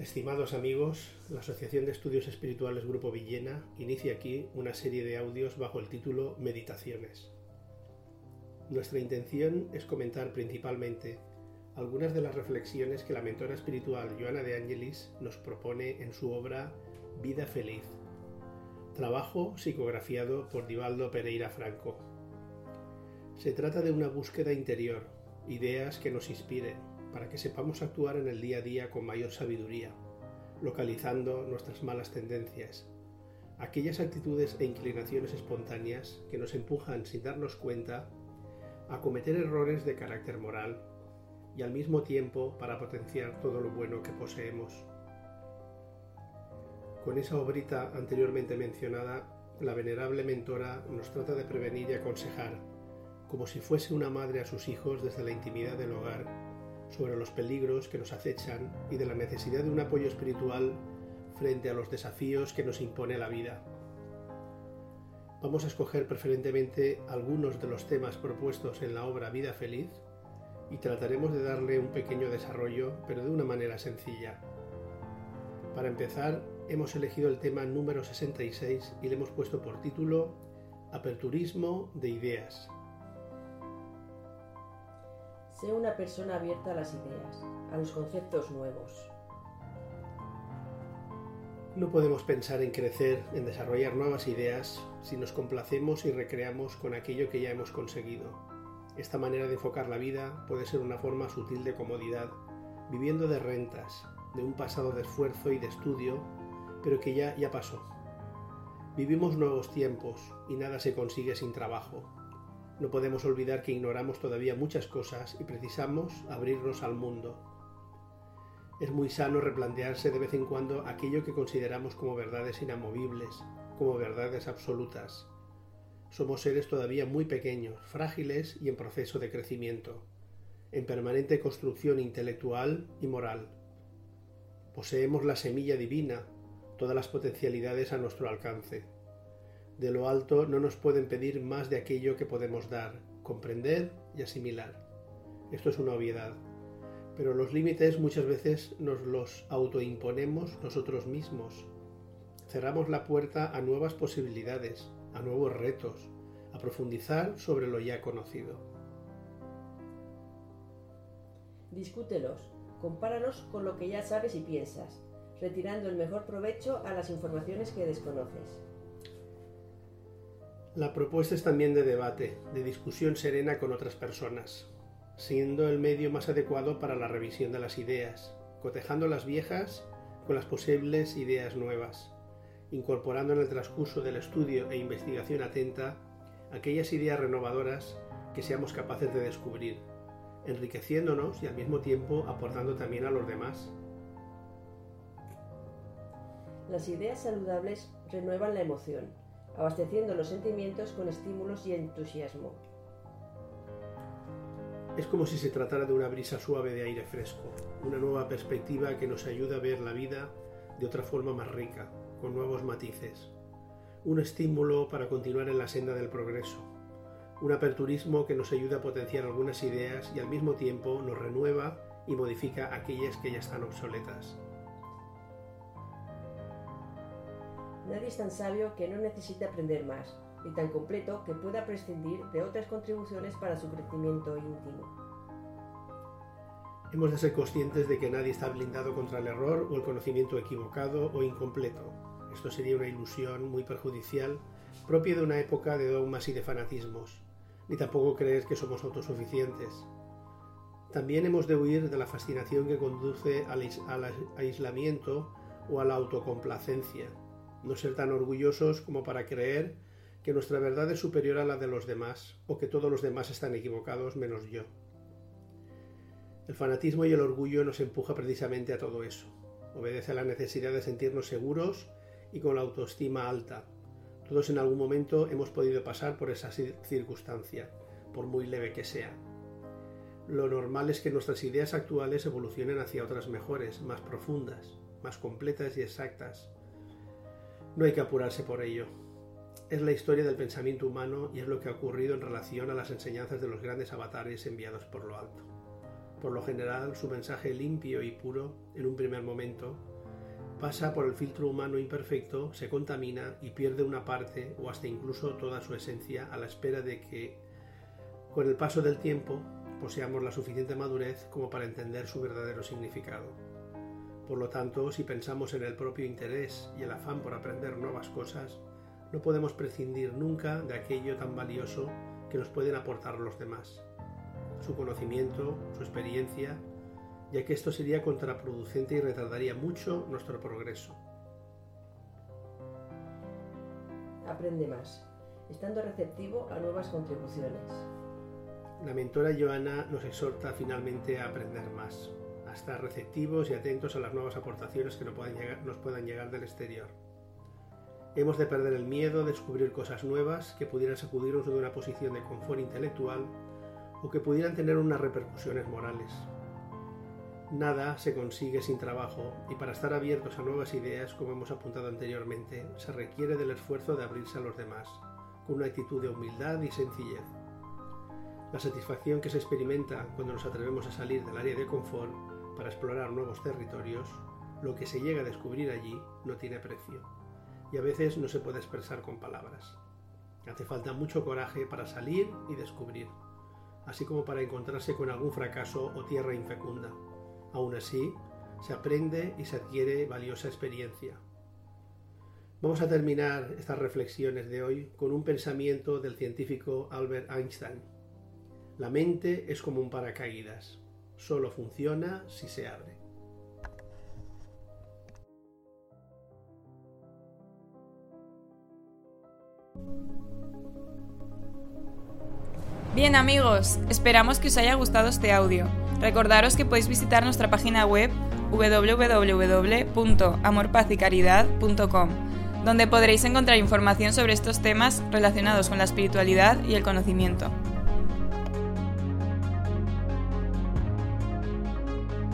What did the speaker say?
Estimados amigos, la Asociación de Estudios Espirituales Grupo Villena inicia aquí una serie de audios bajo el título Meditaciones. Nuestra intención es comentar principalmente algunas de las reflexiones que la mentora espiritual Joana de Angelis nos propone en su obra Vida Feliz, trabajo psicografiado por Divaldo Pereira Franco. Se trata de una búsqueda interior, ideas que nos inspiren, para que sepamos actuar en el día a día con mayor sabiduría, localizando nuestras malas tendencias, aquellas actitudes e inclinaciones espontáneas que nos empujan sin darnos cuenta a cometer errores de carácter moral y al mismo tiempo para potenciar todo lo bueno que poseemos. Con esa obrita anteriormente mencionada, la venerable mentora nos trata de prevenir y aconsejar, como si fuese una madre a sus hijos desde la intimidad del hogar sobre los peligros que nos acechan y de la necesidad de un apoyo espiritual frente a los desafíos que nos impone la vida. Vamos a escoger preferentemente algunos de los temas propuestos en la obra Vida Feliz y trataremos de darle un pequeño desarrollo, pero de una manera sencilla. Para empezar, hemos elegido el tema número 66 y le hemos puesto por título Aperturismo de Ideas. Sé una persona abierta a las ideas, a los conceptos nuevos. No podemos pensar en crecer, en desarrollar nuevas ideas, si nos complacemos y recreamos con aquello que ya hemos conseguido. Esta manera de enfocar la vida puede ser una forma sutil de comodidad, viviendo de rentas, de un pasado de esfuerzo y de estudio, pero que ya, ya pasó. Vivimos nuevos tiempos y nada se consigue sin trabajo, no podemos olvidar que ignoramos todavía muchas cosas y precisamos abrirnos al mundo. Es muy sano replantearse de vez en cuando aquello que consideramos como verdades inamovibles, como verdades absolutas. Somos seres todavía muy pequeños, frágiles y en proceso de crecimiento, en permanente construcción intelectual y moral. Poseemos la semilla divina, todas las potencialidades a nuestro alcance de lo alto no nos pueden pedir más de aquello que podemos dar, comprender y asimilar. Esto es una obviedad. Pero los límites muchas veces nos los autoimponemos nosotros mismos. Cerramos la puerta a nuevas posibilidades, a nuevos retos, a profundizar sobre lo ya conocido. Discútelos, compáralos con lo que ya sabes y piensas, retirando el mejor provecho a las informaciones que desconoces. La propuesta es también de debate, de discusión serena con otras personas, siendo el medio más adecuado para la revisión de las ideas, cotejando las viejas con las posibles ideas nuevas, incorporando en el transcurso del estudio e investigación atenta aquellas ideas renovadoras que seamos capaces de descubrir, enriqueciéndonos y al mismo tiempo aportando también a los demás. Las ideas saludables renuevan la emoción, abasteciendo los sentimientos con estímulos y entusiasmo. Es como si se tratara de una brisa suave de aire fresco, una nueva perspectiva que nos ayuda a ver la vida de otra forma más rica, con nuevos matices. Un estímulo para continuar en la senda del progreso. Un aperturismo que nos ayuda a potenciar algunas ideas y al mismo tiempo nos renueva y modifica aquellas que ya están obsoletas. Nadie es tan sabio que no necesite aprender más, y tan completo que pueda prescindir de otras contribuciones para su crecimiento íntimo. Hemos de ser conscientes de que nadie está blindado contra el error o el conocimiento equivocado o incompleto. Esto sería una ilusión muy perjudicial propia de una época de dogmas y de fanatismos, ni tampoco creer que somos autosuficientes. También hemos de huir de la fascinación que conduce al, aislamiento o a la autocomplacencia, no ser tan orgullosos como para creer que nuestra verdad es superior a la de los demás o que todos los demás están equivocados menos yo. El fanatismo y el orgullo nos empuja precisamente a todo eso. Obedece a la necesidad de sentirnos seguros y con la autoestima alta. Todos en algún momento hemos podido pasar por esa circunstancia, por muy leve que sea. Lo normal es que nuestras ideas actuales evolucionen hacia otras mejores, más profundas, más completas y exactas, no hay que apurarse por ello. Es la historia del pensamiento humano y es lo que ha ocurrido en relación a las enseñanzas de los grandes avatares enviados por lo alto. Por lo general, su mensaje limpio y puro, en un primer momento, pasa por el filtro humano imperfecto, se contamina y pierde una parte o hasta incluso toda su esencia a la espera de que, con el paso del tiempo, poseamos la suficiente madurez como para entender su verdadero significado. Por lo tanto, si pensamos en el propio interés y el afán por aprender nuevas cosas, no podemos prescindir nunca de aquello tan valioso que nos pueden aportar los demás. Su conocimiento, su experiencia, ya que esto sería contraproducente y retardaría mucho nuestro progreso. Aprende más, estando receptivo a nuevas contribuciones. La mentora Joana nos exhorta finalmente a aprender más, a estar receptivos y atentos a las nuevas aportaciones que nos puedan llegar, llegar del exterior. Hemos de perder el miedo a descubrir cosas nuevas que pudieran sacudirnos de una posición de confort intelectual o que pudieran tener unas repercusiones morales. Nada se consigue sin trabajo y para estar abiertos a nuevas ideas, como hemos apuntado anteriormente, se requiere del esfuerzo de abrirse a los demás, con una actitud de humildad y sencillez. La satisfacción que se experimenta cuando nos atrevemos a salir del área de confort para explorar nuevos territorios, lo que se llega a descubrir allí no tiene precio y a veces no se puede expresar con palabras. Hace falta mucho coraje para salir y descubrir, así como para encontrarse con algún fracaso o tierra infecunda. Aún así, se aprende y se adquiere valiosa experiencia. Vamos a terminar estas reflexiones de hoy con un pensamiento del científico Albert Einstein. La mente es como un paracaídas, solo funciona si se abre. Bien amigos, esperamos que os haya gustado este audio. Recordaros que podéis visitar nuestra página web www.amorpazycaridad.com, donde podréis encontrar información sobre estos temas relacionados con la espiritualidad y el conocimiento.